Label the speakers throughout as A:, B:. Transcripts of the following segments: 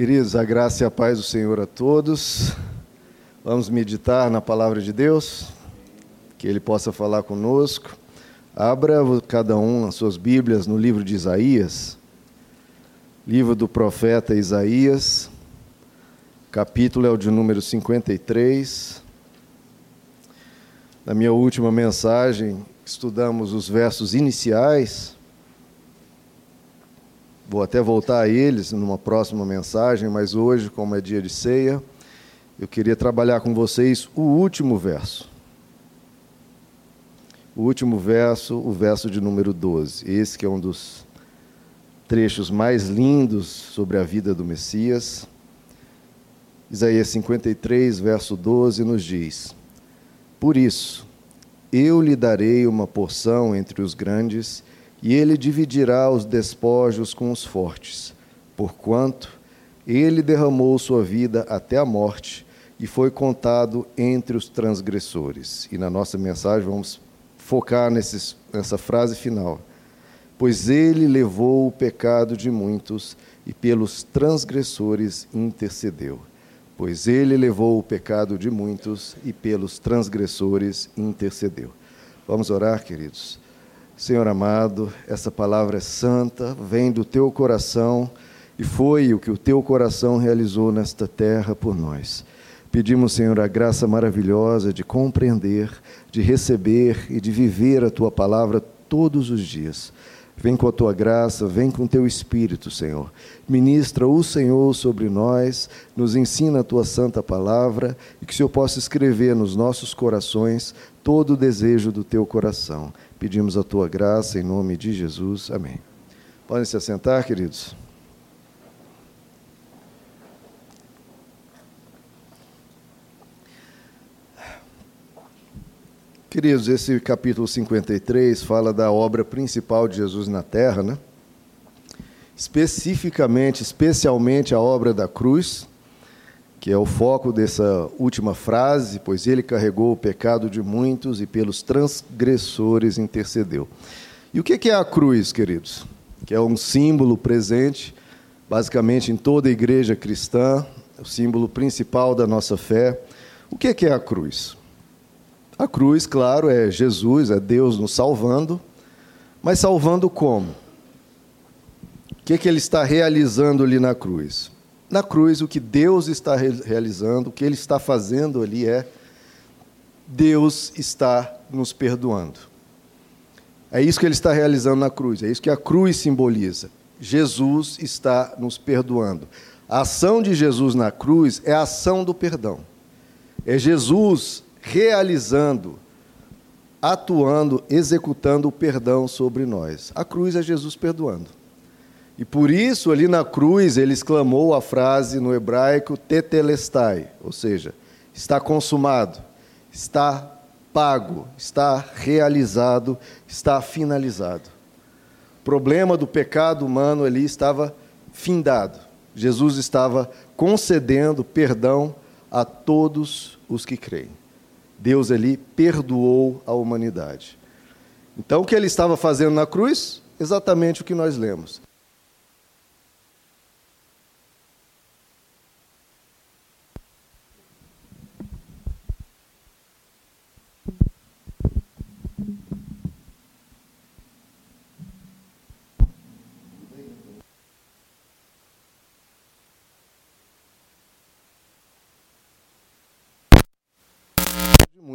A: Queridos, a graça e a paz do Senhor a todos. Vamos meditar na palavra de Deus, que Ele possa falar conosco. Abra cada um as suas Bíblias no livro de Isaías, livro do profeta Isaías, capítulo é o de número 53. Na minha última mensagem, estudamos os versos iniciais Vou até voltar a eles numa próxima mensagem, mas hoje, como é dia de ceia, eu queria trabalhar com vocês o último verso. O último verso, o verso de número 12. Esse que é um dos trechos mais lindos sobre a vida do Messias. Isaías 53, verso 12, nos diz: Por isso, eu lhe darei uma porção entre os grandes e ele dividirá os despojos com os fortes, porquanto ele derramou sua vida até a morte e foi contado entre os transgressores. E na nossa mensagem vamos focar nesses, nessa frase final. Pois ele levou o pecado de muitos e pelos transgressores intercedeu. Pois ele levou o pecado de muitos e pelos transgressores intercedeu. Vamos orar, queridos. Senhor amado, essa palavra é santa, vem do teu coração e foi o que o teu coração realizou nesta terra por nós. Pedimos, Senhor, a graça maravilhosa de compreender, de receber e de viver a tua palavra todos os dias. Vem com a tua graça, vem com o teu espírito, Senhor. Ministra o Senhor sobre nós, nos ensina a tua santa palavra e que o Senhor possa escrever nos nossos corações todo o desejo do teu coração. Pedimos a tua graça em nome de Jesus. Amém. Podem se assentar, queridos. Queridos, esse capítulo 53 fala da obra principal de Jesus na terra, né? Especificamente, especialmente a obra da cruz, que é o foco dessa última frase, pois ele carregou o pecado de muitos e pelos transgressores intercedeu. E o que é a cruz, queridos? Que é um símbolo presente, basicamente, em toda a igreja cristã, o símbolo principal da nossa fé. O que é a cruz? A cruz, claro, é Jesus, é Deus nos salvando, mas salvando como? O que, é que ele está realizando ali na cruz? na cruz, o que Deus está realizando, o que Ele está fazendo ali é Deus está nos perdoando. É isso que Ele está realizando na cruz, é isso que a cruz simboliza. Jesus está nos perdoando. A ação de Jesus na cruz é a ação do perdão. É Jesus realizando, atuando, executando o perdão sobre nós. A cruz é Jesus perdoando. E por isso, ali na cruz, ele exclamou a frase no hebraico tetelestai, ou seja, está consumado, está pago, está realizado, está finalizado. O problema do pecado humano ali estava findado. Jesus estava concedendo perdão a todos os que creem. Deus ali perdoou a humanidade. Então, o que ele estava fazendo na cruz? Exatamente o que nós lemos.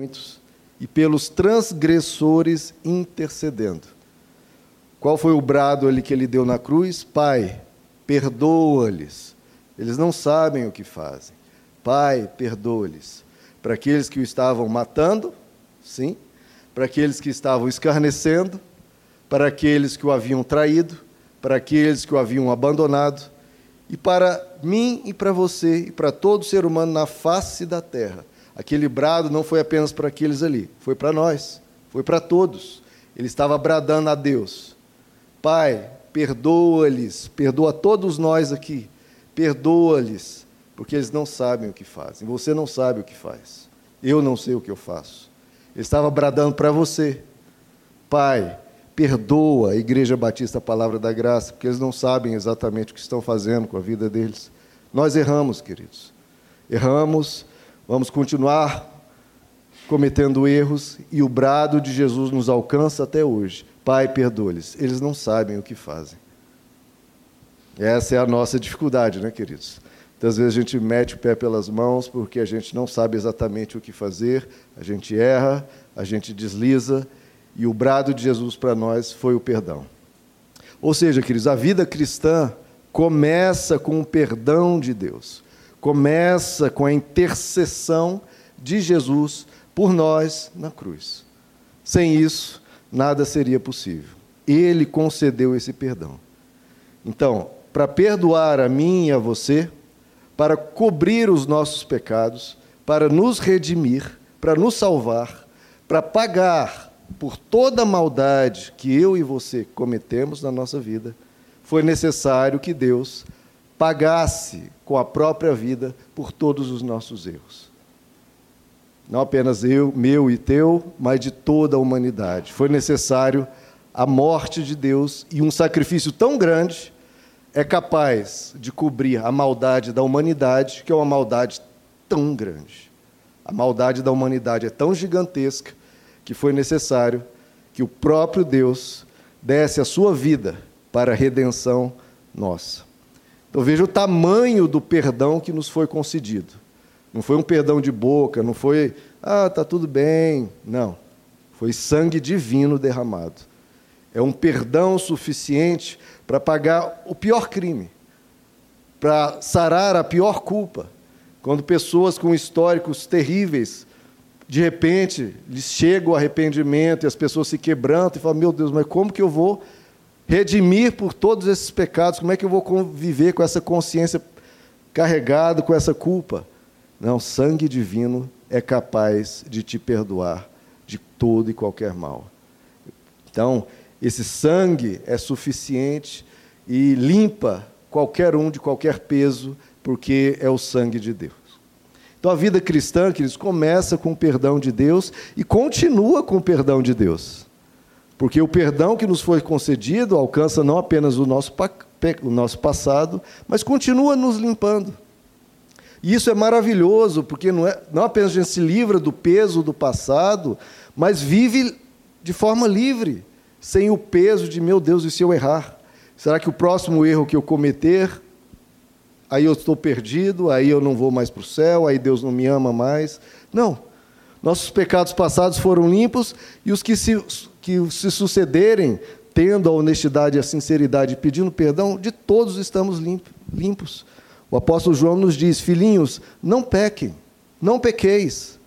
A: Muitos e pelos transgressores intercedendo. Qual foi o brado ali que ele deu na cruz? Pai, perdoa-lhes. Eles não sabem o que fazem. Pai, perdoa-lhes. Para aqueles que o estavam matando, sim. Para aqueles que estavam escarnecendo, para aqueles que o haviam traído, para aqueles que o haviam abandonado, e para mim e para você e para todo ser humano na face da terra Aquele brado não foi apenas para aqueles ali, foi para nós, foi para todos. Ele estava bradando a Deus: Pai, perdoa-lhes, perdoa todos nós aqui, perdoa-lhes, porque eles não sabem o que fazem. Você não sabe o que faz, eu não sei o que eu faço. Ele estava bradando para você: Pai, perdoa a Igreja Batista a Palavra da Graça, porque eles não sabem exatamente o que estão fazendo com a vida deles. Nós erramos, queridos. Erramos, vamos continuar cometendo erros e o brado de Jesus nos alcança até hoje. Pai, perdoa-lhes. Eles não sabem o que fazem. Essa é a nossa dificuldade, né, queridos? Muitas vezes a gente mete o pé pelas mãos porque a gente não sabe exatamente o que fazer, a gente erra, a gente desliza, e o brado de Jesus para nós foi o perdão. Ou seja, queridos, a vida cristã começa com o perdão de Deus, começa com a intercessão de Jesus por nós na cruz. Sem isso, nada seria possível. Ele concedeu esse perdão. Então, para perdoar a mim e a você, para cobrir os nossos pecados, para nos redimir, para nos salvar, para pagar por toda a maldade que eu e você cometemos na nossa vida, foi necessário que Deus pagasse com a própria vida por todos os nossos erros. Não apenas eu, meu e teu, mas de toda a humanidade. Foi necessário a morte de Deus e um sacrifício tão grande é capaz de cobrir a maldade da humanidade, que é uma maldade tão grande. A maldade da humanidade é tão gigantesca que foi necessário que o próprio Deus desse a sua vida para a redenção nossa. Então veja o tamanho do perdão que nos foi concedido. Não foi um perdão de boca, não foi, ah, tá tudo bem. Não. Foi sangue divino derramado. É um perdão suficiente para pagar o pior crime, para sarar a pior culpa. Quando pessoas com históricos terríveis, de repente, lhes chega o arrependimento e as pessoas se quebrantam e falam: Meu Deus, mas como que eu vou redimir por todos esses pecados? Como é que eu vou conviver com essa consciência carregada com essa culpa? Não, sangue divino é capaz de te perdoar de todo e qualquer mal. Então, esse sangue é suficiente e limpa qualquer um de qualquer peso, porque é o sangue de Deus. Então a vida cristã, queridos, começa com o perdão de Deus e continua com o perdão de Deus. Porque o perdão que nos foi concedido alcança não apenas o nosso, o nosso passado, mas continua nos limpando. E isso é maravilhoso, porque não, é, não apenas a gente se livra do peso do passado, mas vive de forma livre sem o peso de, meu Deus, e se eu errar? Será que o próximo erro que eu cometer, aí eu estou perdido, aí eu não vou mais para o céu, aí Deus não me ama mais? Não. Nossos pecados passados foram limpos e os que se, que se sucederem, tendo a honestidade e a sinceridade, pedindo perdão, de todos estamos limpos. O apóstolo João nos diz: Filhinhos, não pequem, não pequeis,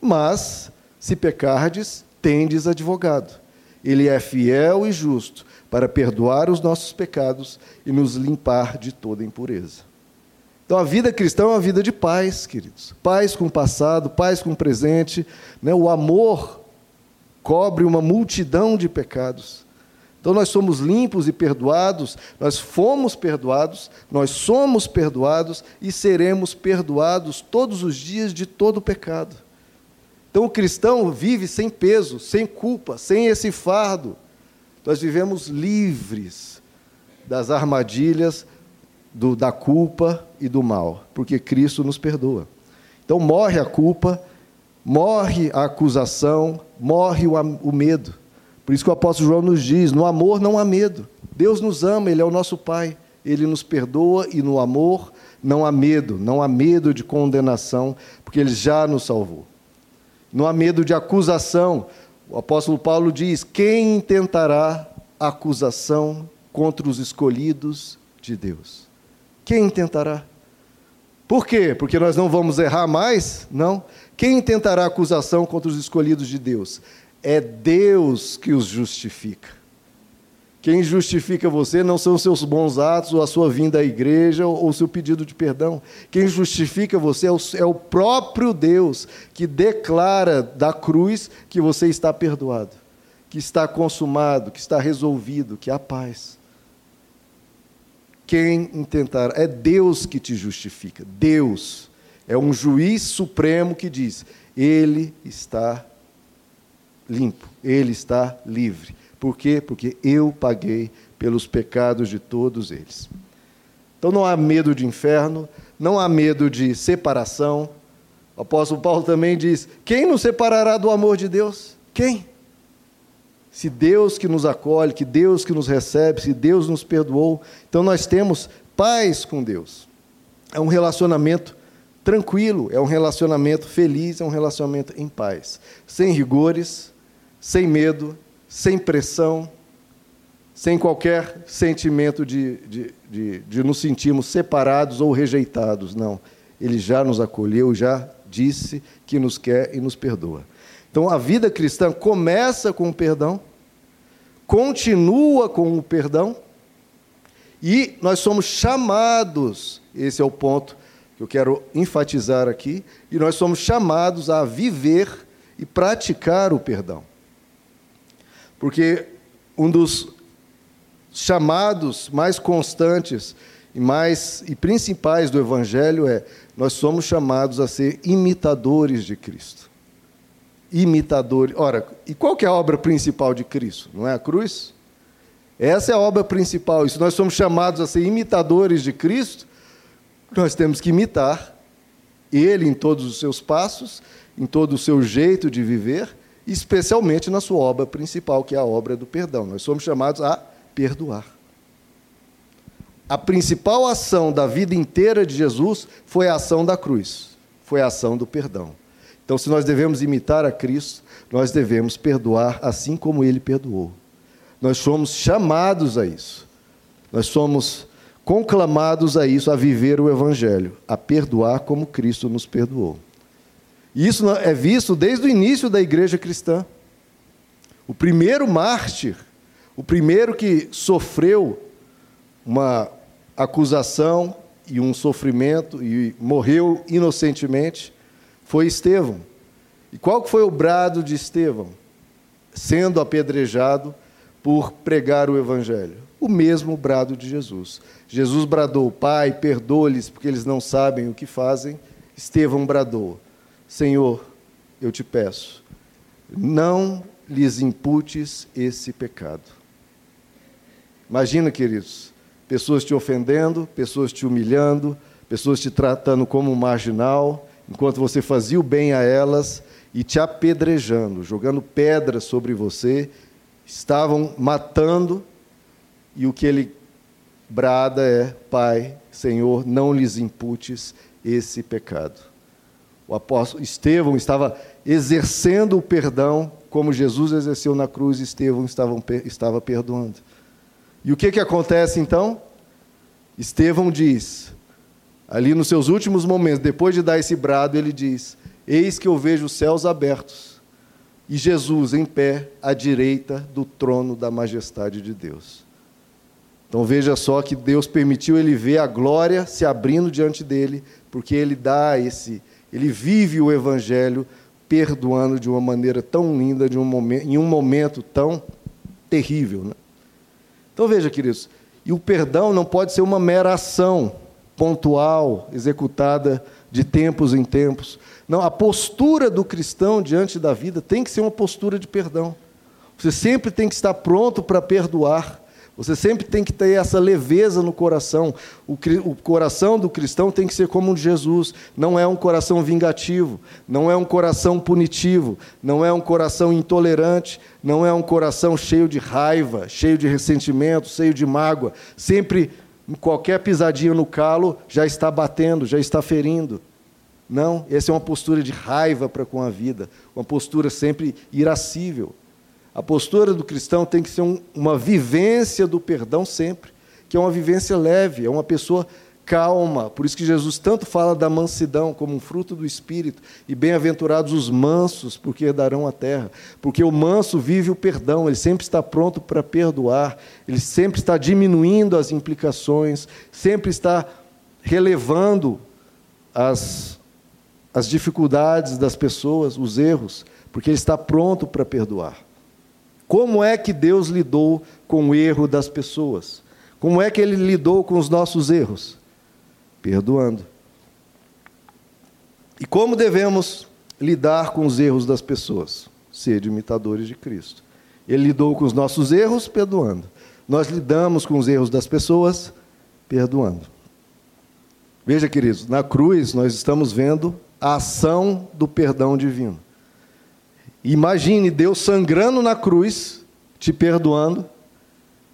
A: mas, se pecardes, tendes advogado ele é fiel e justo para perdoar os nossos pecados e nos limpar de toda impureza. Então a vida cristã é uma vida de paz, queridos. Paz com o passado, paz com o presente. Né? O amor cobre uma multidão de pecados. Então nós somos limpos e perdoados, nós fomos perdoados, nós somos perdoados e seremos perdoados todos os dias de todo o pecado. Então o cristão vive sem peso, sem culpa, sem esse fardo. Nós vivemos livres das armadilhas do, da culpa e do mal, porque Cristo nos perdoa. Então morre a culpa, morre a acusação, morre o, medo. Por isso que o apóstolo João nos diz: no amor não há medo. Deus nos ama, Ele é o nosso Pai. Ele nos perdoa e no amor não há medo, não há medo de condenação, porque Ele já nos salvou não há medo de acusação. O apóstolo Paulo diz: quem intentará acusação contra os escolhidos de Deus? Quem intentará? Por quê? Porque nós não vamos errar mais? Não. Quem intentará acusação contra os escolhidos de Deus? É Deus que os justifica. Quem justifica você não são os seus bons atos, ou a sua vinda à igreja, ou o seu pedido de perdão. Quem justifica você é o, é o próprio Deus que declara da cruz que você está perdoado, que está consumado, que está resolvido, que há paz. Quem intentar, é Deus que te justifica. Deus é um juiz supremo que diz: Ele está limpo, ele está livre. Por quê? Porque eu paguei pelos pecados de todos eles. Então não há medo de inferno, não há medo de separação. O apóstolo Paulo também diz: quem nos separará do amor de Deus? Quem? Se Deus que nos acolhe, que Deus que nos recebe, se Deus nos perdoou, então nós temos paz com Deus. É um relacionamento tranquilo, é um relacionamento feliz, é um relacionamento em paz, sem rigores, sem medo, sem pressão, sem qualquer sentimento de, de, de, de nos sentirmos separados ou rejeitados. Não. Ele já nos acolheu, já disse que nos quer e nos perdoa. Então a vida cristã começa com o perdão, continua com o perdão, e nós somos chamados, esse é o ponto que eu quero enfatizar aqui, e nós somos chamados a viver e praticar o perdão. Porque um dos chamados mais constantes e mais e principais do evangelho é nós somos chamados a ser imitadores de Cristo. Imitadores. Ora, e qual que é a obra principal de Cristo? Não é a cruz? Essa é a obra principal. E se nós somos chamados a ser imitadores de Cristo, nós temos que imitar ele em todos os seus passos, em todo o seu jeito de viver, especialmente na sua obra principal, que é a obra do perdão. Nós somos chamados a perdoar. A principal ação da vida inteira de Jesus foi a ação da cruz, foi a ação do perdão. Então, se nós devemos imitar a Cristo, nós devemos perdoar assim como ele perdoou. Nós somos chamados a isso. Nós somos conclamados a isso, a viver o Evangelho, a perdoar como Cristo nos perdoou. E isso é visto desde o início da igreja cristã. O primeiro mártir o primeiro que sofreu uma acusação e um sofrimento e morreu inocentemente foi Estevão. E qual foi o brado de Estevão? Sendo apedrejado por pregar o evangelho. O mesmo brado de Jesus. Jesus bradou: "Pai, perdoa-lhes, porque eles não sabem o que fazem". Estevão bradou: "Senhor, eu te peço, não lhes imputes esse pecado". Imagina, queridos, pessoas te ofendendo, pessoas te humilhando, pessoas te tratando como um marginal, enquanto você fazia o bem a elas e te apedrejando, jogando pedras sobre você, estavam matando, e o que ele brada é: Pai, Senhor, não lhes imputes esse pecado. O apóstolo Estevão estava exercendo o perdão como Jesus exerceu na cruz, Estevão estava, estava perdoando. E o que, que acontece então? Estevão diz, ali nos seus últimos momentos, depois de dar esse brado, ele diz: Eis que eu vejo os céus abertos e Jesus em pé à direita do trono da majestade de Deus. Então veja só que Deus permitiu ele ver a glória se abrindo diante dele, porque ele dá esse, ele vive o evangelho perdoando de uma maneira tão linda, de um momento, em um momento tão terrível. Né? Então veja, queridos, e o perdão não pode ser uma mera ação pontual, executada de tempos em tempos. Não, a postura do cristão diante da vida tem que ser uma postura de perdão. Você sempre tem que estar pronto para perdoar. Você sempre tem que ter essa leveza no coração. O, o, coração do cristão tem que ser como o de Jesus. Não é um coração vingativo, não é um coração punitivo, não é um coração intolerante, não é um coração cheio de raiva, cheio de ressentimento, cheio de mágoa. Sempre, qualquer pisadinha no calo, já está batendo, já está ferindo. Não, essa é uma postura de raiva para com a vida, uma postura sempre irascível. A postura do cristão tem que ser um, uma vivência do perdão sempre, que é uma vivência leve, é uma pessoa calma. Por isso que Jesus tanto fala da mansidão como um fruto do espírito, e bem-aventurados os mansos, porque herdarão a terra. Porque o manso vive o perdão, ele sempre está pronto para perdoar, ele sempre está diminuindo as implicações, sempre está relevando as, as dificuldades das pessoas, os erros, porque ele está pronto para perdoar. Como é que Deus lidou com o erro das pessoas? Como é que Ele lidou com os nossos erros? Perdoando. E como devemos lidar com os erros das pessoas? Ser imitadores de Cristo. Ele lidou com os nossos erros, perdoando. Nós lidamos com os erros das pessoas, perdoando. Veja, queridos, na cruz nós estamos vendo a ação do perdão divino. Imagine Deus sangrando na cruz, te perdoando,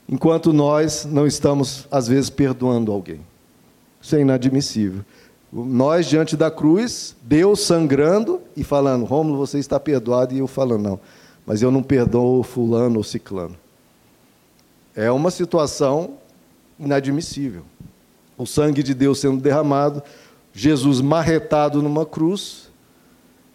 A: enquanto nós não estamos, às vezes, perdoando alguém. Isso é inadmissível. Nós, diante da cruz, Deus sangrando e falando: Rômulo, você está perdoado, e eu falando: não, mas eu não perdoo Fulano ou Ciclano. É uma situação inadmissível. O sangue de Deus sendo derramado, Jesus marretado numa cruz,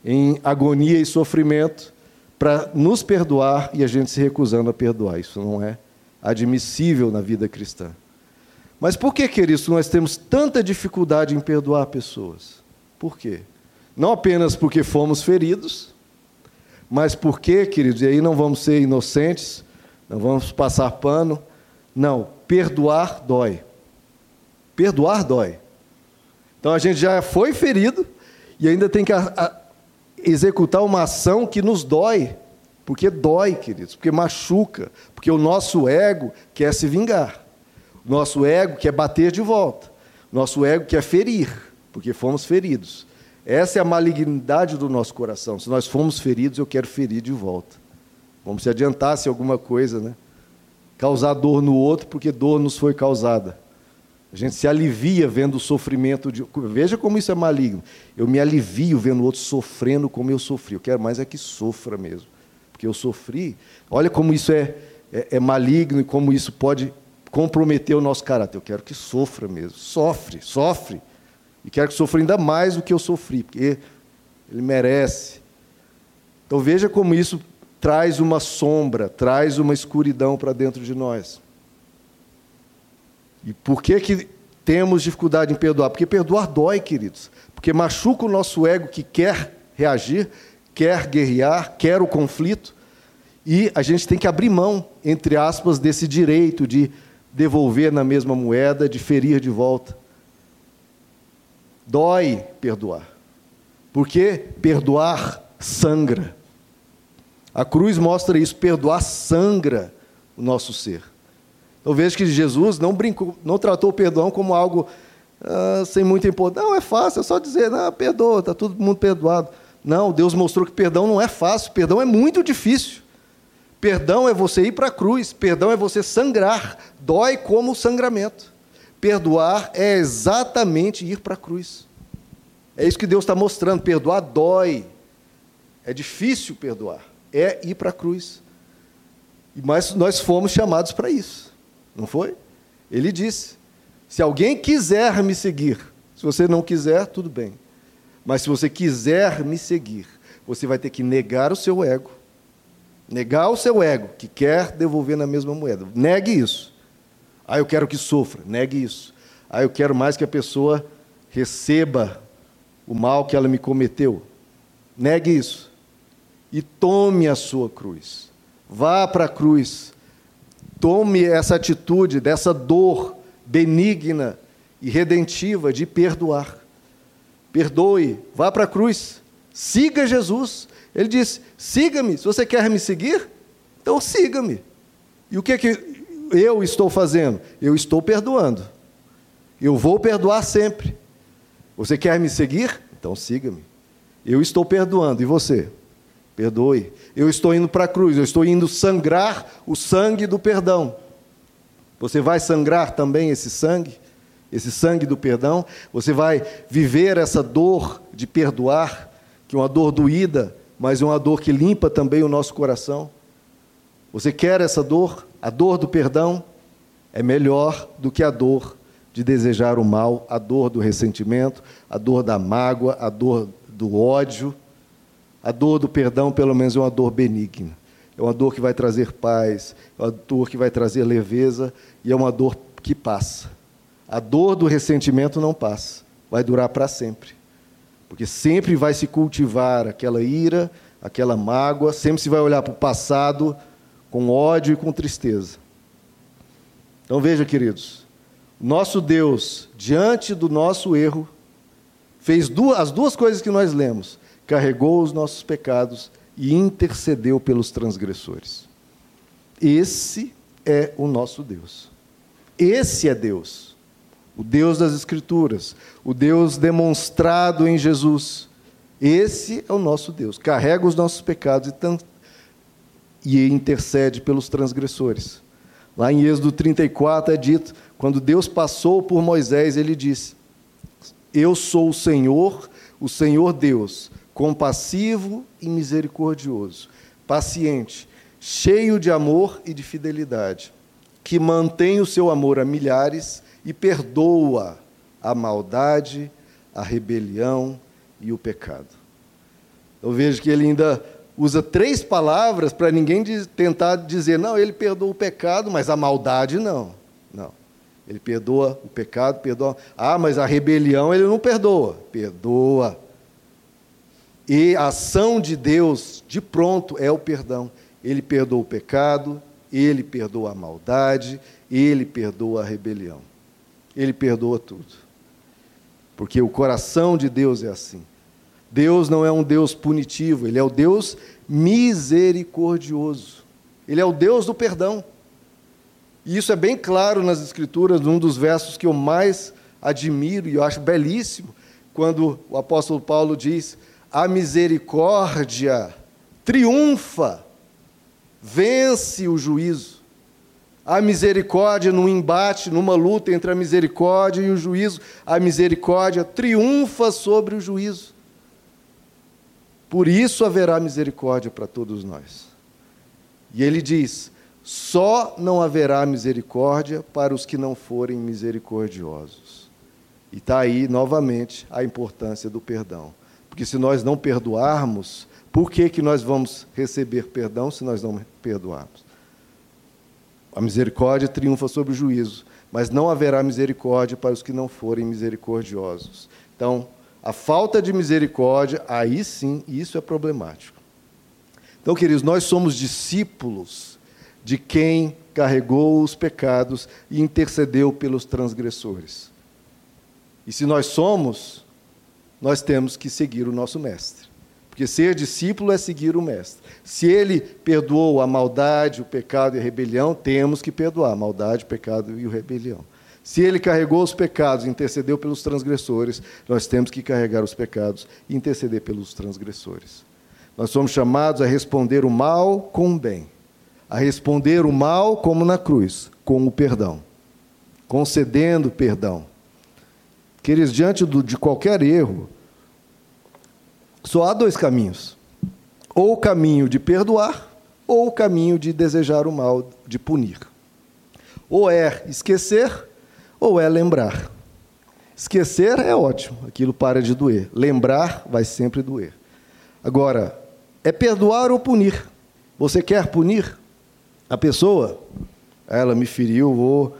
A: em agonia e sofrimento, para nos perdoar e a gente se recusando a perdoar. Isso não é admissível na vida cristã. Mas por que, queridos, nós temos tanta dificuldade em perdoar pessoas? Por quê? Não apenas porque fomos feridos, mas porque, queridos, e aí não vamos ser inocentes, não vamos passar pano. Não, perdoar dói. Perdoar dói. Então a gente já foi ferido e ainda tem que executar uma ação que nos dói. Porque dói, queridos, porque machuca, porque o nosso ego quer se vingar. Nosso ego quer bater de volta. Nosso ego quer ferir, porque fomos feridos. Essa é a malignidade do nosso coração. Se nós fomos feridos, eu quero ferir de volta. Como se adiantasse alguma coisa, né? Causar dor no outro, porque dor nos foi causada. A gente se alivia vendo o sofrimento de. Veja como isso é maligno. Eu me alivio vendo o outro sofrendo como eu sofri. Eu quero mais é que sofra mesmo. Porque eu sofri. Olha como isso é, é, é maligno e como isso pode comprometer o nosso caráter. Eu quero que sofra mesmo. Sofre, sofre. E quero que sofra ainda mais do que eu sofri, porque ele merece. Então veja como isso traz uma sombra, traz uma escuridão para dentro de nós. E por que, que temos dificuldade em perdoar? Porque perdoar dói, queridos. Porque machuca o nosso ego que quer reagir, quer guerrear, quer o conflito. E a gente tem que abrir mão, entre aspas, desse direito de devolver na mesma moeda, de ferir de volta. Dói perdoar. Porque perdoar sangra. A cruz mostra isso, perdoar sangra o nosso ser. Eu vejo que Jesus não brincou, não tratou o perdão como algo ah, sem muita importância. Não, é fácil, é só dizer, não, perdoa, está todo mundo perdoado. Não, Deus mostrou que perdão não é fácil, perdão é muito difícil. Perdão é você ir para a cruz, perdão é você sangrar, dói como sangramento. Perdoar é exatamente ir para a cruz. É isso que Deus está mostrando. Perdoar dói. É difícil perdoar. É ir para a cruz. Mas nós fomos chamados para isso. Não foi? Ele disse: se alguém quiser me seguir, se você não quiser, tudo bem. Mas se você quiser me seguir, você vai ter que negar o seu ego. Negar o seu ego, que quer devolver na mesma moeda. Negue isso. Ah, eu quero que sofra. Negue isso. Ah, eu quero mais que a pessoa receba o mal que ela me cometeu. Negue isso. E tome a sua cruz. Vá para a cruz Tome essa atitude, dessa dor benigna e redentiva de perdoar. Perdoe, vá para a cruz, siga Jesus. Ele diz: siga-me, se você quer me seguir, então siga-me. E o que é que eu estou fazendo? Eu estou perdoando. Eu vou perdoar sempre. Você quer me seguir? Então siga-me. Eu estou perdoando. E você? Perdoe. Eu estou indo para a cruz, eu estou indo sangrar o sangue do perdão. Você vai sangrar também esse sangue, esse sangue do perdão? Você vai viver essa dor de perdoar, que é uma dor doída, mas é uma dor que limpa também o nosso coração? Você quer essa dor? A dor do perdão é melhor do que a dor de desejar o mal, a dor do ressentimento, a dor da mágoa, a dor do ódio. A dor do perdão, pelo menos, é uma dor benigna. É uma dor que vai trazer paz, é uma dor que vai trazer leveza e é uma dor que passa. A dor do ressentimento não passa, vai durar para sempre. Porque sempre vai se cultivar aquela ira, aquela mágoa, sempre se vai olhar para o passado com ódio e com tristeza. Então veja, queridos, nosso Deus, diante do nosso erro, fez duas, as duas coisas que nós lemos carregou os nossos pecados e intercedeu pelos transgressores. Esse é o nosso Deus. Esse é Deus. o Deus das Escrituras, o Deus demonstrado em Jesus. Esse é o nosso Deus. Carrega os nossos pecados e, e intercede pelos transgressores. Lá em Êxodo 34 é dito: quando Deus passou por Moisés, ele disse: Eu sou o Senhor, o Senhor Deus, compassivo e misericordioso, paciente, cheio de amor e de fidelidade, que mantém o seu amor a milhares e perdoa a maldade, a rebelião e o pecado. Eu vejo que ele ainda usa três palavras para ninguém tentar dizer, não, ele perdoa o pecado, mas a maldade não. Não. Ele perdoa o pecado, perdoa. Ah, mas a rebelião ele não perdoa. Perdoa. E a ação de Deus, de pronto, é o perdão. Ele perdoa o pecado, ele perdoa a maldade, ele perdoa a rebelião. Ele perdoa tudo. Porque o coração de Deus é assim. Deus não é um Deus punitivo, ele é o Deus misericordioso. Ele é o Deus do perdão. E isso é bem claro nas Escrituras, num dos versos que eu mais admiro e eu acho belíssimo, quando o apóstolo Paulo diz: A misericórdia triunfa, vence o juízo. A misericórdia no embate, numa luta entre a misericórdia e o juízo, a misericórdia triunfa sobre o juízo. Por isso haverá misericórdia para todos nós. E ele diz: só não haverá misericórdia para os que não forem misericordiosos. E está aí, novamente, a importância do perdão. Porque se nós não perdoarmos, por que, que nós vamos receber perdão se nós não perdoarmos? A misericórdia triunfa sobre o juízo, mas não haverá misericórdia para os que não forem misericordiosos. Então, a falta de misericórdia, aí sim, isso é problemático. Então, queridos, nós somos discípulos de quem carregou os pecados e intercedeu pelos transgressores. E se nós somos, nós temos que seguir o nosso Mestre. Porque ser discípulo é seguir o Mestre. Se ele perdoou a maldade, o pecado e a rebelião, temos que perdoar a maldade, o pecado e a rebelião. Se ele carregou os pecados e intercedeu pelos transgressores, nós temos que carregar os pecados e interceder pelos transgressores. Nós somos chamados a responder o mal com o bem, a responder o mal como na cruz, com o perdão, concedendo perdão. Queridos, diante do, de qualquer erro, só há dois caminhos: ou o caminho de perdoar, ou o caminho de desejar o mal, de punir. Ou é esquecer, ou é lembrar. Esquecer é ótimo, aquilo para de doer. Lembrar vai sempre doer. Agora, é perdoar ou punir? Você quer punir a pessoa? Ela me feriu, vou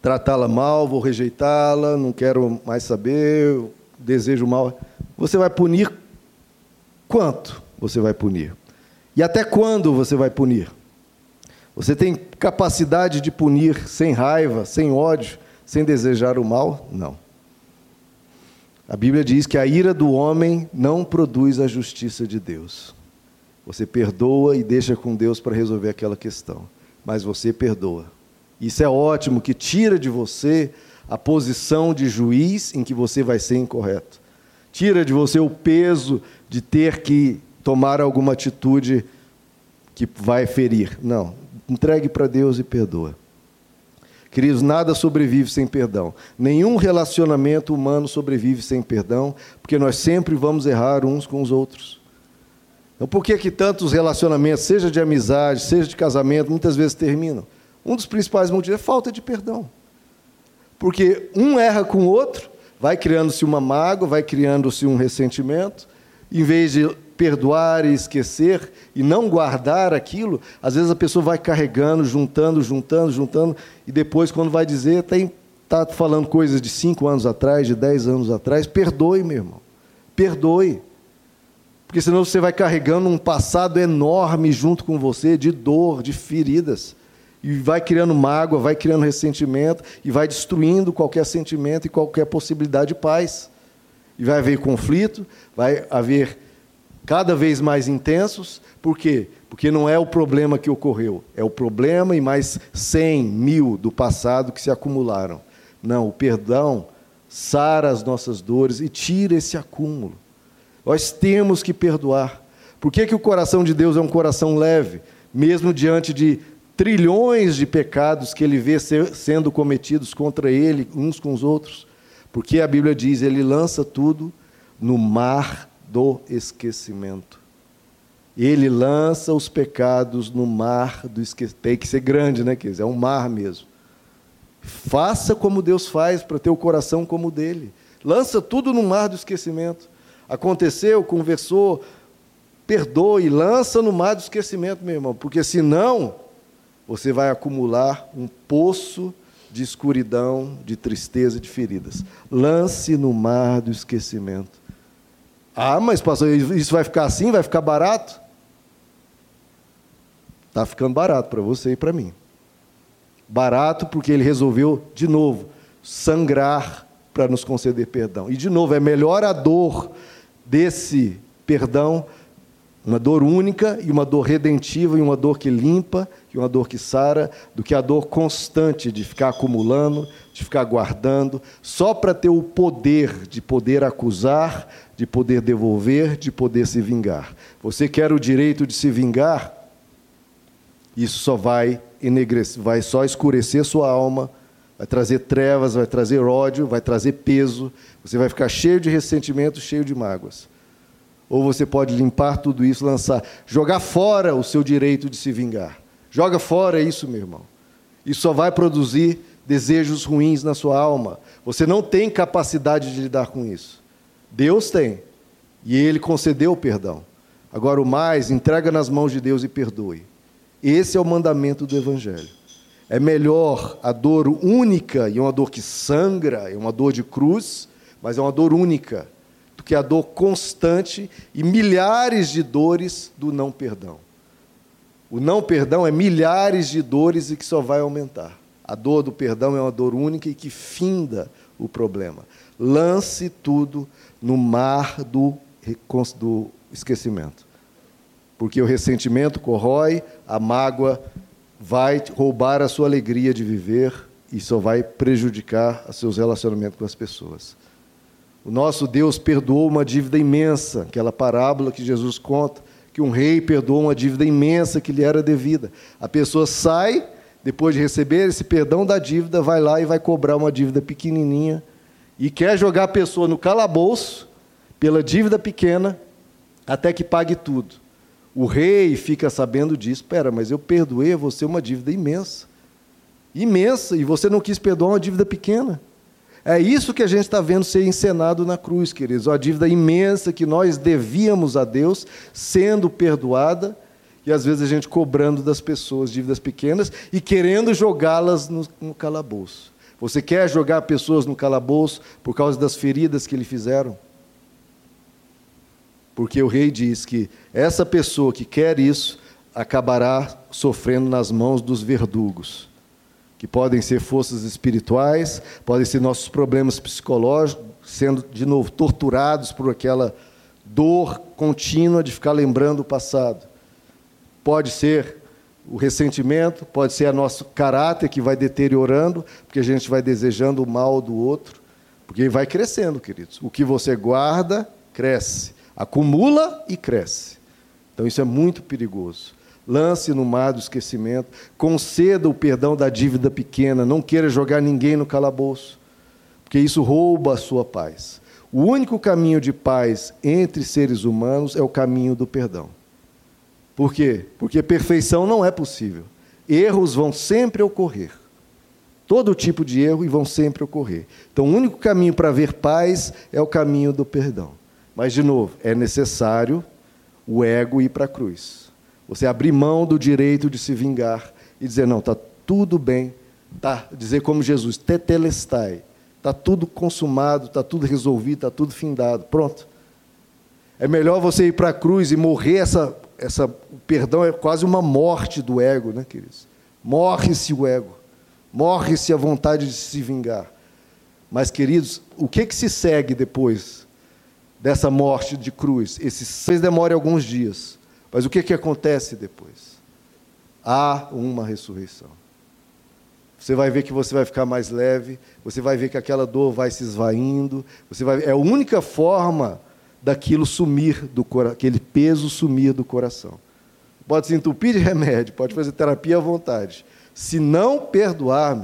A: tratá-la mal, vou rejeitá-la, não quero mais saber, desejo mal. Você vai punir quanto você vai punir? E até quando você vai punir? Você tem capacidade de punir sem raiva, sem ódio, sem desejar o mal? Não. A Bíblia diz que a ira do homem não produz a justiça de Deus. Você perdoa e deixa com Deus para resolver aquela questão, mas você perdoa. Isso é ótimo, que tira de você a posição de juiz em que você vai ser incorreto tira de você o peso de ter que tomar alguma atitude que vai ferir. Não, entregue para Deus e perdoa. Queridos, nada sobrevive sem perdão. Nenhum relacionamento humano sobrevive sem perdão, porque nós sempre vamos errar uns com os outros. Então, por que, que tantos relacionamentos, seja de amizade, seja de casamento, muitas vezes terminam? Um dos principais motivos é falta de perdão. Porque um erra com o outro vai criando-se uma mágoa, vai criando-se um ressentimento, em vez de perdoar e esquecer e não guardar aquilo, às vezes a pessoa vai carregando, juntando, juntando, juntando, e depois, quando vai dizer, está falando coisas de cinco anos atrás, de dez anos atrás, perdoe, meu irmão. Perdoe. Porque senão você vai carregando um passado enorme junto com você, de dor, de feridas. E vai criando mágoa, vai criando ressentimento e vai destruindo qualquer sentimento e qualquer possibilidade de paz. E vai haver conflito, vai haver cada vez mais intensos. Por quê? Porque não é o problema que ocorreu, é o problema e mais cem mil do passado que se acumularam. Não, o perdão sara as nossas dores e tira esse acúmulo. Nós temos que perdoar. Por que, que o coração de Deus é um coração leve, mesmo diante de trilhões de pecados que ele vê ser, sendo cometidos contra ele, uns com os outros? Porque a Bíblia diz: ele lança tudo no mar do esquecimento. Ele lança os pecados no mar do esquecimento. Tem que ser grande, né, Quer É um mar mesmo. Faça como Deus faz para ter o coração como o dele. Lança tudo no mar do esquecimento. Aconteceu, conversou, perdoe, lança no mar do esquecimento, meu irmão, porque senão você vai acumular um poço de escuridão, de tristeza, de feridas. Lance no mar do esquecimento. Ah, mas pastor, isso vai ficar assim? Vai ficar barato? Está ficando barato para você e para mim. Barato porque ele resolveu, de novo, sangrar para nos conceder perdão. E, de novo, é melhor a dor desse perdão, uma dor única e uma dor redentiva e uma dor que limpa e uma dor que sara, do que a dor constante de ficar acumulando, de ficar guardando, só para ter o poder de poder acusar, de poder devolver, de poder se vingar. Você quer o direito de se vingar? Isso só vai enegrecer, vai só escurecer sua alma, vai trazer trevas, vai trazer ódio, vai trazer peso. Você vai ficar cheio de ressentimento, cheio de mágoas. Ou você pode limpar tudo isso, lançar, jogar fora o seu direito de se vingar. Joga fora isso, meu irmão. Isso só vai produzir desejos ruins na sua alma. Você não tem capacidade de lidar com isso. Deus tem. E Ele concedeu o perdão. Agora, o mais, entrega nas mãos de Deus e perdoe. Esse é o mandamento do Evangelho. É melhor a dor única, e uma dor que sangra, é uma dor de cruz, mas é uma dor única, que a dor constante e milhares de dores do não perdão. O não perdão é milhares de dores e que só vai aumentar. A dor do perdão é uma dor única e que finda o problema. Lance tudo no mar do, do esquecimento porque o ressentimento corrói, a mágoa vai roubar a sua alegria de viver e só vai prejudicar os seus relacionamentos com as pessoas. O nosso Deus perdoou uma dívida imensa, aquela parábola que Jesus conta, que um rei perdoou uma dívida imensa que lhe era devida. A pessoa sai, depois de receber esse perdão da dívida, vai lá e vai cobrar uma dívida pequenininha e quer jogar a pessoa no calabouço pela dívida pequena até que pague tudo. O rei fica sabendo disso. Espera, mas eu perdoei a você uma dívida imensa. Imensa, e você não quis perdoar uma dívida pequena. É isso que a gente está vendo ser encenado na cruz, queridos. Uma dívida imensa que nós devíamos a Deus, sendo perdoada, e às vezes a gente cobrando das pessoas dívidas pequenas e querendo jogá-las no, no calabouço. Você quer jogar pessoas no calabouço por causa das feridas que lhe fizeram? porque o rei diz que essa pessoa que quer isso acabará sofrendo nas mãos dos verdugos, que podem ser forças espirituais, podem ser nossos problemas psicológicos, sendo de novo torturados por aquela dor contínua de ficar lembrando o passado. Pode ser o ressentimento, pode ser o nosso caráter que vai deteriorando, porque a gente vai desejando o mal do outro, porque vai crescendo, queridos. O que você guarda, cresce acumula e cresce. Então isso é muito perigoso. Lance no mar do esquecimento, conceda o perdão da dívida pequena, não queira jogar ninguém no calabouço, porque isso rouba a sua paz. O único caminho de paz entre seres humanos é o caminho do perdão. Por quê? Porque perfeição não é possível. Erros vão sempre ocorrer. Todo tipo de erro e vão sempre ocorrer. Então, o único caminho para ver paz é o caminho do perdão. Mas, de novo, é necessário o ego ir para a cruz. Você abrir mão do direito de se vingar e dizer: não, está tudo bem. Tá, dizer como Jesus: tetelestai. Está tudo consumado, está tudo resolvido, está tudo findado. Pronto. É melhor você ir para a cruz e morrer essa, essa. O perdão é quase uma morte do ego, né, queridos? Morre-se o ego. Morre-se a vontade de se vingar. Mas, queridos, o que, que se segue depois dessa morte de cruz. Esses talvez demore alguns dias. Mas o que, que acontece depois? Há uma ressurreição. Você vai ver que você vai ficar mais leve, você vai ver que aquela dor vai se esvaindo, você vai é a única forma daquilo sumir do coração, aquele peso sumir do coração. Pode se entupir de remédio, pode fazer terapia à vontade. Se não perdoar,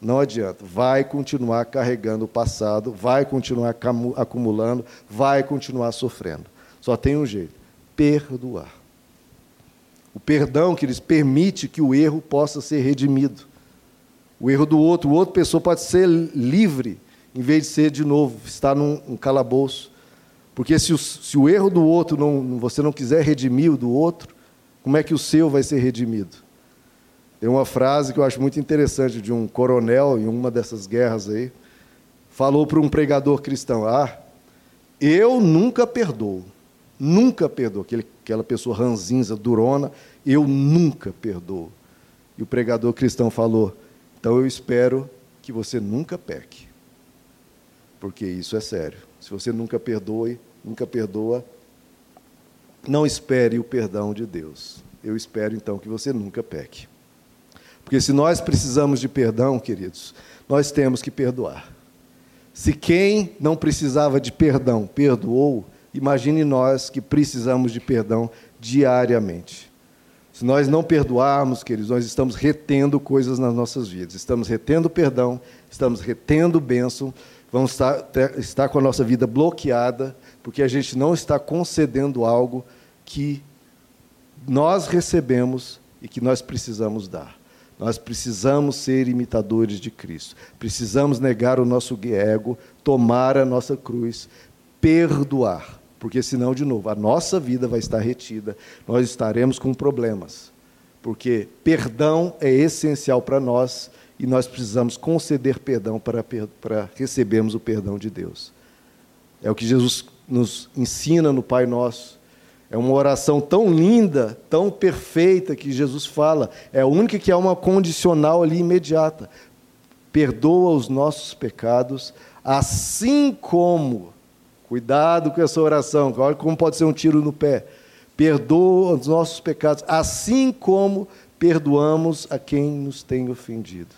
A: não adianta. Vai continuar carregando o passado, vai continuar acumulando, vai continuar sofrendo. Só tem um jeito: perdoar. O perdão que eles permite que o erro possa ser redimido. O erro do outro, outra pessoa pode ser livre, em vez de ser de novo, estar num um calabouço. Porque se o, se o erro do outro não, você não quiser redimir o do outro, como é que o seu vai ser redimido? Tem uma frase que eu acho muito interessante de um coronel em uma dessas guerras aí, falou para um pregador cristão: Ah, eu nunca perdoo, nunca perdoo. Aquele, aquela pessoa ranzinza, durona, eu nunca perdoo. E o pregador cristão falou: Então eu espero que você nunca peque, porque isso é sério. Se você nunca perdoe, nunca perdoa, não espere o perdão de Deus. Eu espero então que você nunca peque. Porque se nós precisamos de perdão, queridos, nós temos que perdoar. Se quem não precisava de perdão perdoou, imagine nós que precisamos de perdão diariamente. Se nós não perdoarmos, queridos, nós estamos retendo coisas nas nossas vidas. Estamos retendo perdão, estamos retendo bênção, vamos estar, estar com a nossa vida bloqueada, porque a gente não está concedendo algo que nós recebemos e que nós precisamos dar. Nós precisamos ser imitadores de Cristo. Precisamos negar o nosso ego, tomar a nossa cruz, perdoar. Porque senão, de novo, a nossa vida vai estar retida, nós estaremos com problemas. Porque perdão é essencial para nós e nós precisamos conceder perdão para, para recebermos o perdão de Deus. É o que Jesus nos ensina no Pai Nosso. É uma oração tão linda, tão perfeita que Jesus fala. É a única que é uma condicional ali imediata. Perdoa os nossos pecados, assim como. Cuidado com essa oração, olha como pode ser um tiro no pé. Perdoa os nossos pecados, assim como perdoamos a quem nos tem ofendido.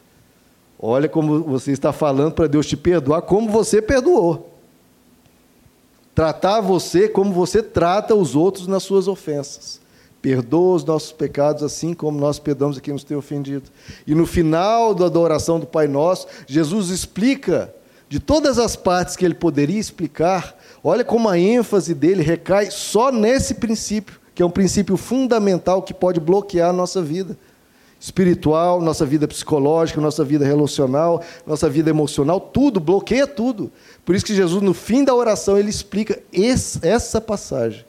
A: Olha como você está falando para Deus te perdoar, como você perdoou. Tratar você como você trata os outros nas suas ofensas. Perdoa os nossos pecados assim como nós perdoamos a quem nos tem ofendido. E no final da adoração do Pai Nosso, Jesus explica de todas as partes que ele poderia explicar, olha como a ênfase dele recai só nesse princípio, que é um princípio fundamental que pode bloquear a nossa vida espiritual, nossa vida psicológica, nossa vida relacional, nossa vida emocional, tudo, bloqueia tudo. Por isso que Jesus, no fim da oração, ele explica essa passagem.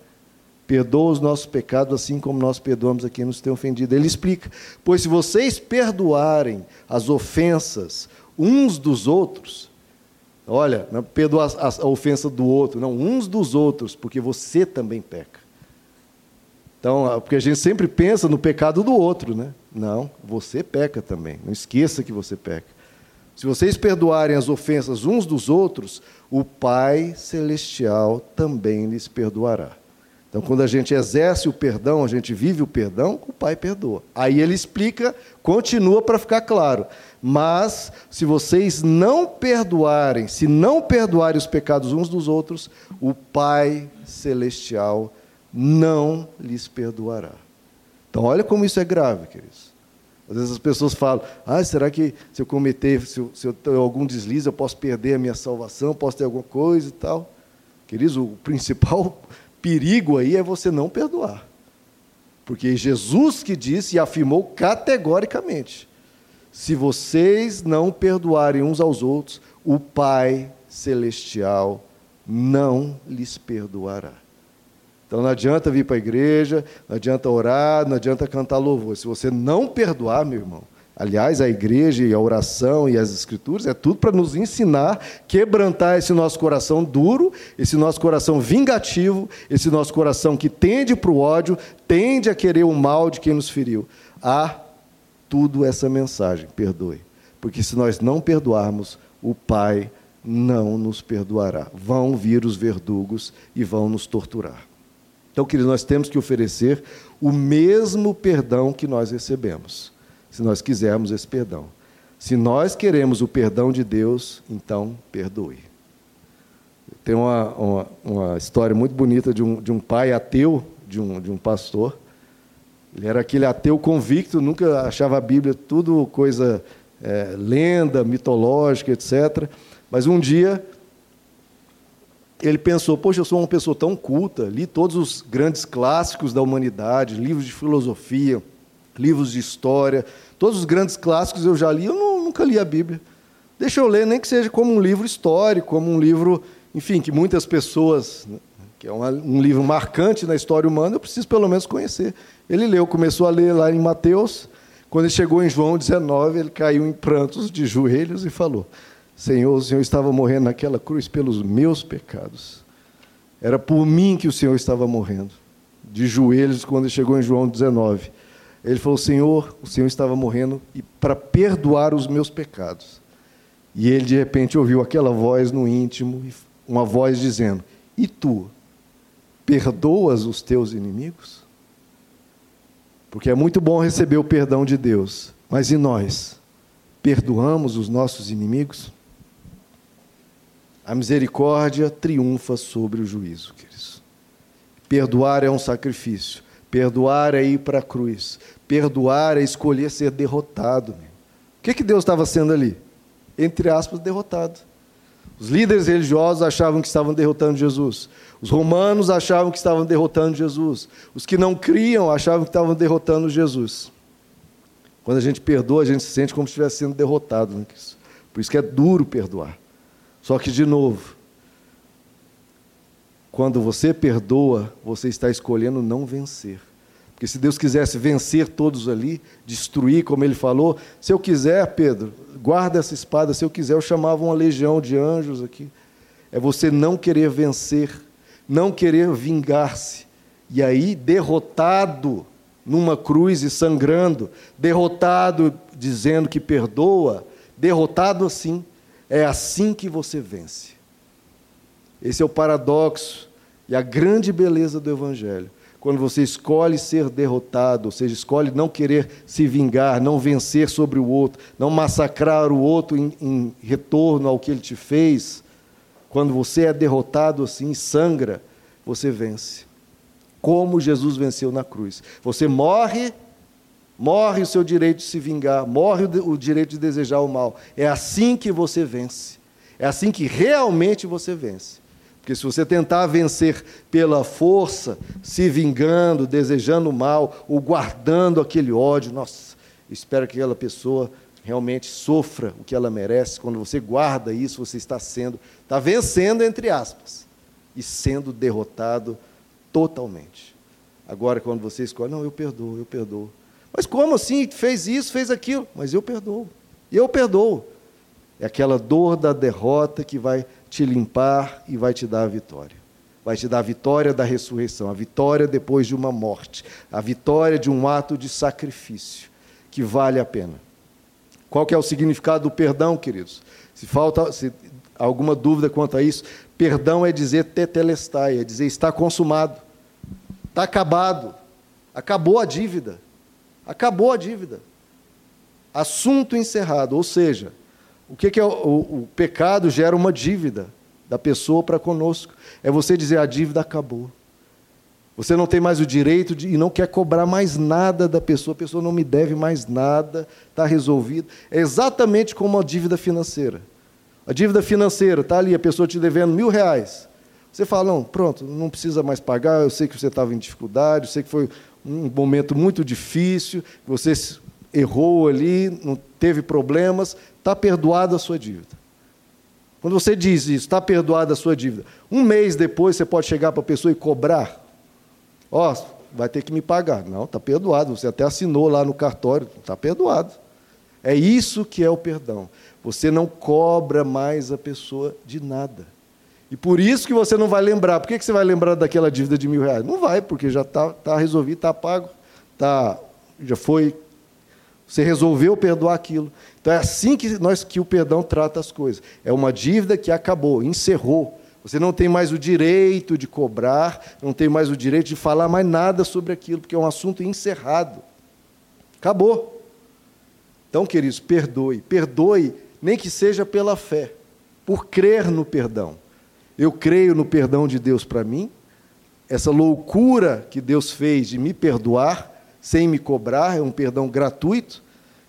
A: Perdoa os nossos pecados assim como nós perdoamos a quem nos tem ofendido. Ele explica: Pois se vocês perdoarem as ofensas uns dos outros, olha, não perdoa a, a ofensa do outro, não, uns dos outros, porque você também peca. Então, porque a gente sempre pensa no pecado do outro, né? Não, você peca também. Não esqueça que você peca. Se vocês perdoarem as ofensas uns dos outros, o Pai Celestial também lhes perdoará. Então, quando a gente exerce o perdão, a gente vive o perdão, o Pai perdoa. Aí ele explica, continua para ficar claro. Mas, se vocês não perdoarem, se não perdoarem os pecados uns dos outros, o Pai Celestial não lhes perdoará. Então, olha como isso é grave, queridos. Às vezes as pessoas falam: ah, será que se eu cometer, se eu, se eu algum deslize, eu posso perder a minha salvação, posso ter alguma coisa e tal? Queridos, o principal perigo aí é você não perdoar. Porque Jesus que disse e afirmou categoricamente: se vocês não perdoarem uns aos outros, o Pai Celestial não lhes perdoará. Então não adianta vir para a igreja, não adianta orar, não adianta cantar louvor. Se você não perdoar, meu irmão, aliás, a igreja e a oração e as escrituras é tudo para nos ensinar, quebrantar esse nosso coração duro, esse nosso coração vingativo, esse nosso coração que tende para o ódio, tende a querer o mal de quem nos feriu. Há tudo essa mensagem, perdoe. Porque se nós não perdoarmos, o Pai não nos perdoará. Vão vir os verdugos e vão nos torturar. Então, queridos, nós temos que oferecer o mesmo perdão que nós recebemos, se nós quisermos esse perdão. Se nós queremos o perdão de Deus, então perdoe. Tem uma, uma, uma história muito bonita de um, de um pai ateu, de um, de um pastor. Ele era aquele ateu convicto, nunca achava a Bíblia tudo coisa é, lenda, mitológica, etc. Mas um dia ele pensou: Poxa, eu sou uma pessoa tão culta, li todos os grandes clássicos da humanidade, livros de filosofia, livros de história, todos os grandes clássicos eu já li, eu não, nunca li a Bíblia. Deixa eu ler, nem que seja como um livro histórico, como um livro, enfim, que muitas pessoas, né, que é um livro marcante na história humana, eu preciso pelo menos conhecer. Ele leu, começou a ler lá em Mateus, quando ele chegou em João 19, ele caiu em prantos de joelhos e falou: Senhor, o Senhor estava morrendo naquela cruz pelos meus pecados. Era por mim que o Senhor estava morrendo. De joelhos, quando ele chegou em João 19. Ele falou: Senhor, o Senhor estava morrendo e para perdoar os meus pecados. E ele, de repente, ouviu aquela voz no íntimo, uma voz dizendo: E tu, perdoas os teus inimigos? Porque é muito bom receber o perdão de Deus, mas e nós? Perdoamos os nossos inimigos? A misericórdia triunfa sobre o juízo, queridos. Perdoar é um sacrifício. Perdoar é ir para a cruz. Perdoar é escolher ser derrotado. O que, que Deus estava sendo ali? Entre aspas, derrotado. Os líderes religiosos achavam que estavam derrotando Jesus. Os romanos achavam que estavam derrotando Jesus. Os que não criam achavam que estavam derrotando Jesus. Quando a gente perdoa, a gente se sente como se estivesse sendo derrotado. Né? Por isso que é duro perdoar. Só que, de novo, quando você perdoa, você está escolhendo não vencer. Porque se Deus quisesse vencer todos ali, destruir, como ele falou, se eu quiser, Pedro, guarda essa espada, se eu quiser, eu chamava uma legião de anjos aqui. É você não querer vencer, não querer vingar-se. E aí, derrotado numa cruz e sangrando, derrotado dizendo que perdoa, derrotado assim, é assim que você vence. Esse é o paradoxo e a grande beleza do Evangelho. Quando você escolhe ser derrotado, ou seja, escolhe não querer se vingar, não vencer sobre o outro, não massacrar o outro em, em retorno ao que ele te fez, quando você é derrotado assim, sangra, você vence. Como Jesus venceu na cruz. Você morre Morre o seu direito de se vingar, morre o direito de desejar o mal. É assim que você vence. É assim que realmente você vence. Porque se você tentar vencer pela força, se vingando, desejando mal, ou guardando aquele ódio, nossa, espero que aquela pessoa realmente sofra o que ela merece. Quando você guarda isso, você está sendo, está vencendo, entre aspas, e sendo derrotado totalmente. Agora, quando você escolhe, não, eu perdoo, eu perdoo. Mas como assim? Fez isso, fez aquilo. Mas eu perdoo. Eu perdoo. É aquela dor da derrota que vai te limpar e vai te dar a vitória. Vai te dar a vitória da ressurreição, a vitória depois de uma morte, a vitória de um ato de sacrifício que vale a pena. Qual que é o significado do perdão, queridos? Se falta se alguma dúvida quanto a isso, perdão é dizer tetelestai, é dizer está consumado, está acabado, acabou a dívida. Acabou a dívida. Assunto encerrado. Ou seja, o que, que é o, o pecado gera uma dívida da pessoa para conosco. É você dizer a dívida acabou. Você não tem mais o direito de, e não quer cobrar mais nada da pessoa, a pessoa não me deve mais nada, está resolvido. É exatamente como a dívida financeira. A dívida financeira, está ali, a pessoa te devendo mil reais. Você fala, não, pronto, não precisa mais pagar, eu sei que você estava em dificuldade, eu sei que foi um momento muito difícil, você errou ali, não teve problemas, está perdoada a sua dívida. Quando você diz isso, está perdoada a sua dívida, um mês depois você pode chegar para a pessoa e cobrar. Ó, oh, vai ter que me pagar. Não, está perdoado. Você até assinou lá no cartório, está perdoado. É isso que é o perdão. Você não cobra mais a pessoa de nada. E por isso que você não vai lembrar. Por que você vai lembrar daquela dívida de mil reais? Não vai, porque já está tá resolvido, está pago, tá, já foi Você resolveu perdoar aquilo. Então é assim que, nós, que o perdão trata as coisas. É uma dívida que acabou, encerrou. Você não tem mais o direito de cobrar, não tem mais o direito de falar mais nada sobre aquilo, porque é um assunto encerrado. Acabou. Então, queridos, perdoe. Perdoe, nem que seja pela fé, por crer no perdão. Eu creio no perdão de Deus para mim, essa loucura que Deus fez de me perdoar, sem me cobrar, é um perdão gratuito.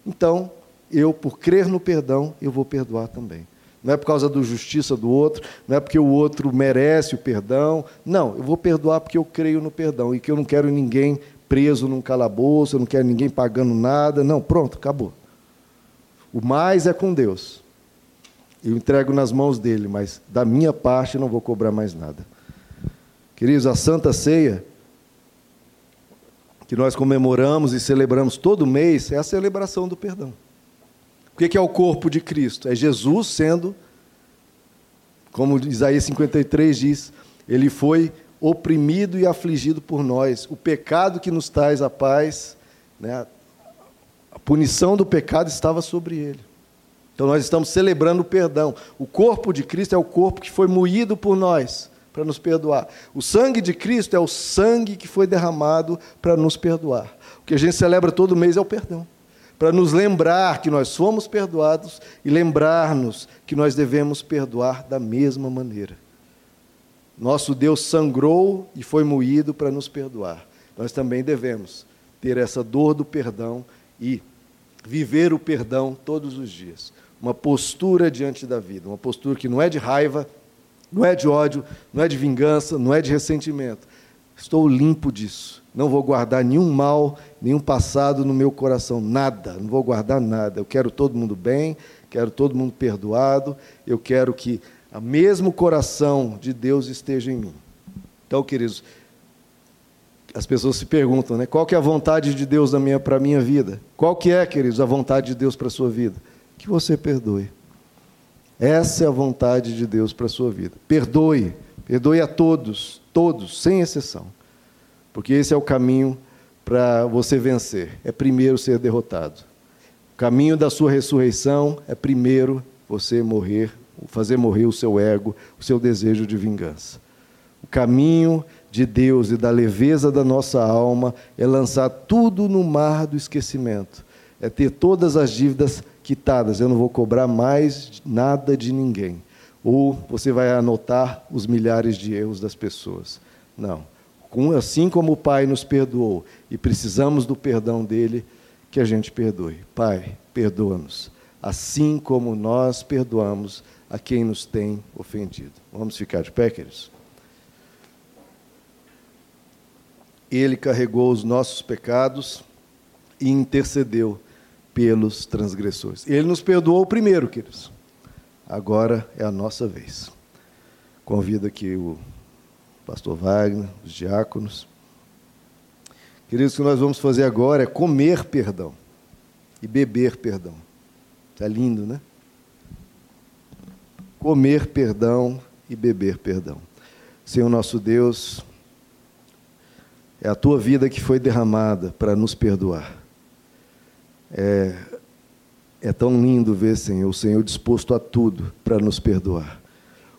A: Então, eu, por crer no perdão, eu vou perdoar também. Não é por causa da justiça do outro, não é porque o outro merece o perdão. Não, eu vou perdoar porque eu creio no perdão e que eu não quero ninguém preso num calabouço, eu não quero ninguém pagando nada. Não, pronto, acabou. O mais é com Deus. Eu entrego nas mãos dele, mas da minha parte não vou cobrar mais nada. Queridos, a Santa Ceia, que nós comemoramos e celebramos todo mês, é a celebração do perdão. O que é o corpo de Cristo? É Jesus sendo, como Isaías 53 diz, ele foi oprimido e afligido por nós. O pecado que nos traz a paz, né, a punição do pecado estava sobre ele. Então nós estamos celebrando o perdão. O corpo de Cristo é o corpo que foi moído por nós para nos perdoar. O sangue de Cristo é o sangue que foi derramado para nos perdoar. O que a gente celebra todo mês é o perdão. Para nos lembrar que nós fomos perdoados e lembrar-nos que nós devemos perdoar da mesma maneira. Nosso Deus sangrou e foi moído para nos perdoar. Nós também devemos ter essa dor do perdão e viver o perdão todos os dias. Uma postura diante da vida, uma postura que não é de raiva, não é de ódio, não é de vingança, não é de ressentimento. Estou limpo disso. Não vou guardar nenhum mal, nenhum passado no meu coração, nada. Não vou guardar nada. Eu quero todo mundo bem, quero todo mundo perdoado. Eu quero que o mesmo coração de Deus esteja em mim. Então, queridos, as pessoas se perguntam, né? Qual que é a vontade de Deus para a minha vida? Qual que é, queridos, a vontade de Deus para a sua vida? Que você perdoe. Essa é a vontade de Deus para a sua vida. Perdoe, perdoe a todos, todos, sem exceção. Porque esse é o caminho para você vencer. É primeiro ser derrotado. O caminho da sua ressurreição é primeiro você morrer, fazer morrer o seu ego, o seu desejo de vingança. O caminho de Deus e da leveza da nossa alma é lançar tudo no mar do esquecimento, é ter todas as dívidas quitadas, eu não vou cobrar mais nada de ninguém. Ou você vai anotar os milhares de erros das pessoas. Não. Assim como o Pai nos perdoou e precisamos do perdão dele, que a gente perdoe. Pai, perdoa-nos, assim como nós perdoamos a quem nos tem ofendido. Vamos ficar de pé, queridos? Ele carregou os nossos pecados e intercedeu pelos transgressores. Ele nos perdoou primeiro, queridos. Agora é a nossa vez. Convido aqui o pastor Wagner, os diáconos. Queridos, o que nós vamos fazer agora é comer perdão e beber perdão. Está lindo, né? Comer perdão e beber perdão. Senhor nosso Deus, é a tua vida que foi derramada para nos perdoar. É, é tão lindo ver, Senhor, o Senhor disposto a tudo para nos perdoar.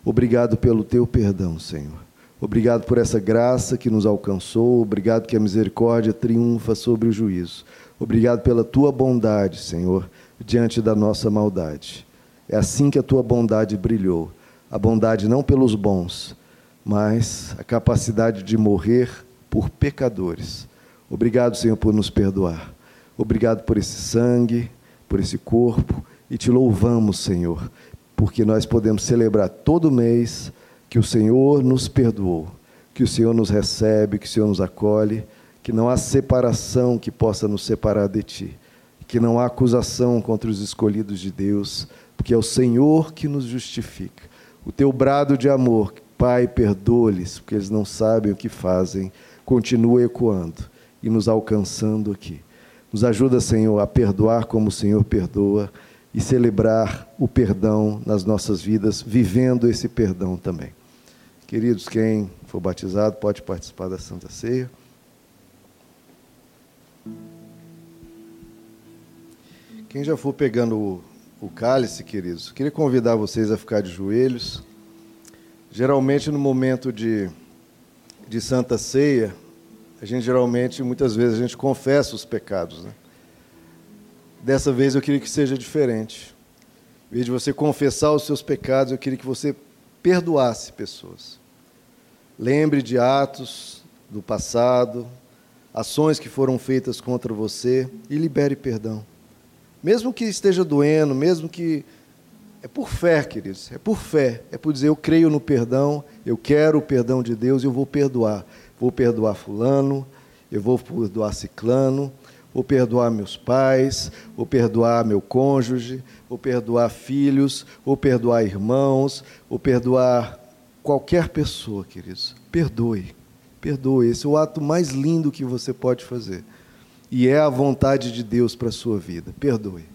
A: Obrigado pelo teu perdão, Senhor. Obrigado por essa graça que nos alcançou. Obrigado que a misericórdia triunfa sobre o juízo. Obrigado pela tua bondade, Senhor, diante da nossa maldade. É assim que a tua bondade brilhou. A bondade não pelos bons, mas a capacidade de morrer por pecadores. Obrigado, Senhor, por nos perdoar. Obrigado por esse sangue, por esse corpo e te louvamos, Senhor, porque nós podemos celebrar todo mês que o Senhor nos perdoou, que o Senhor nos recebe, que o Senhor nos acolhe, que não há separação que possa nos separar de ti, que não há acusação contra os escolhidos de Deus, porque é o Senhor que nos justifica. O teu brado de amor, Pai, perdoa-lhes, porque eles não sabem o que fazem, continua ecoando e nos alcançando aqui. Nos ajuda, Senhor, a perdoar como o Senhor perdoa e celebrar o perdão nas nossas vidas, vivendo esse perdão também. Queridos, quem for batizado pode participar da Santa Ceia. Quem já for pegando o, o cálice, queridos, queria convidar vocês a ficar de joelhos. Geralmente, no momento de, de Santa Ceia, a gente geralmente, muitas vezes, a gente confessa os pecados. Né? Dessa vez eu queria que seja diferente. Em vez de você confessar os seus pecados, eu queria que você perdoasse pessoas. Lembre de atos do passado, ações que foram feitas contra você e libere perdão. Mesmo que esteja doendo, mesmo que. É por fé, queridos, é por fé. É por dizer: eu creio no perdão, eu quero o perdão de Deus e eu vou perdoar. Vou perdoar Fulano, eu vou perdoar Ciclano, vou perdoar meus pais, vou perdoar meu cônjuge, vou perdoar filhos, vou perdoar irmãos, vou perdoar qualquer pessoa, queridos. Perdoe, perdoe. Esse é o ato mais lindo que você pode fazer e é a vontade de Deus para a sua vida. Perdoe.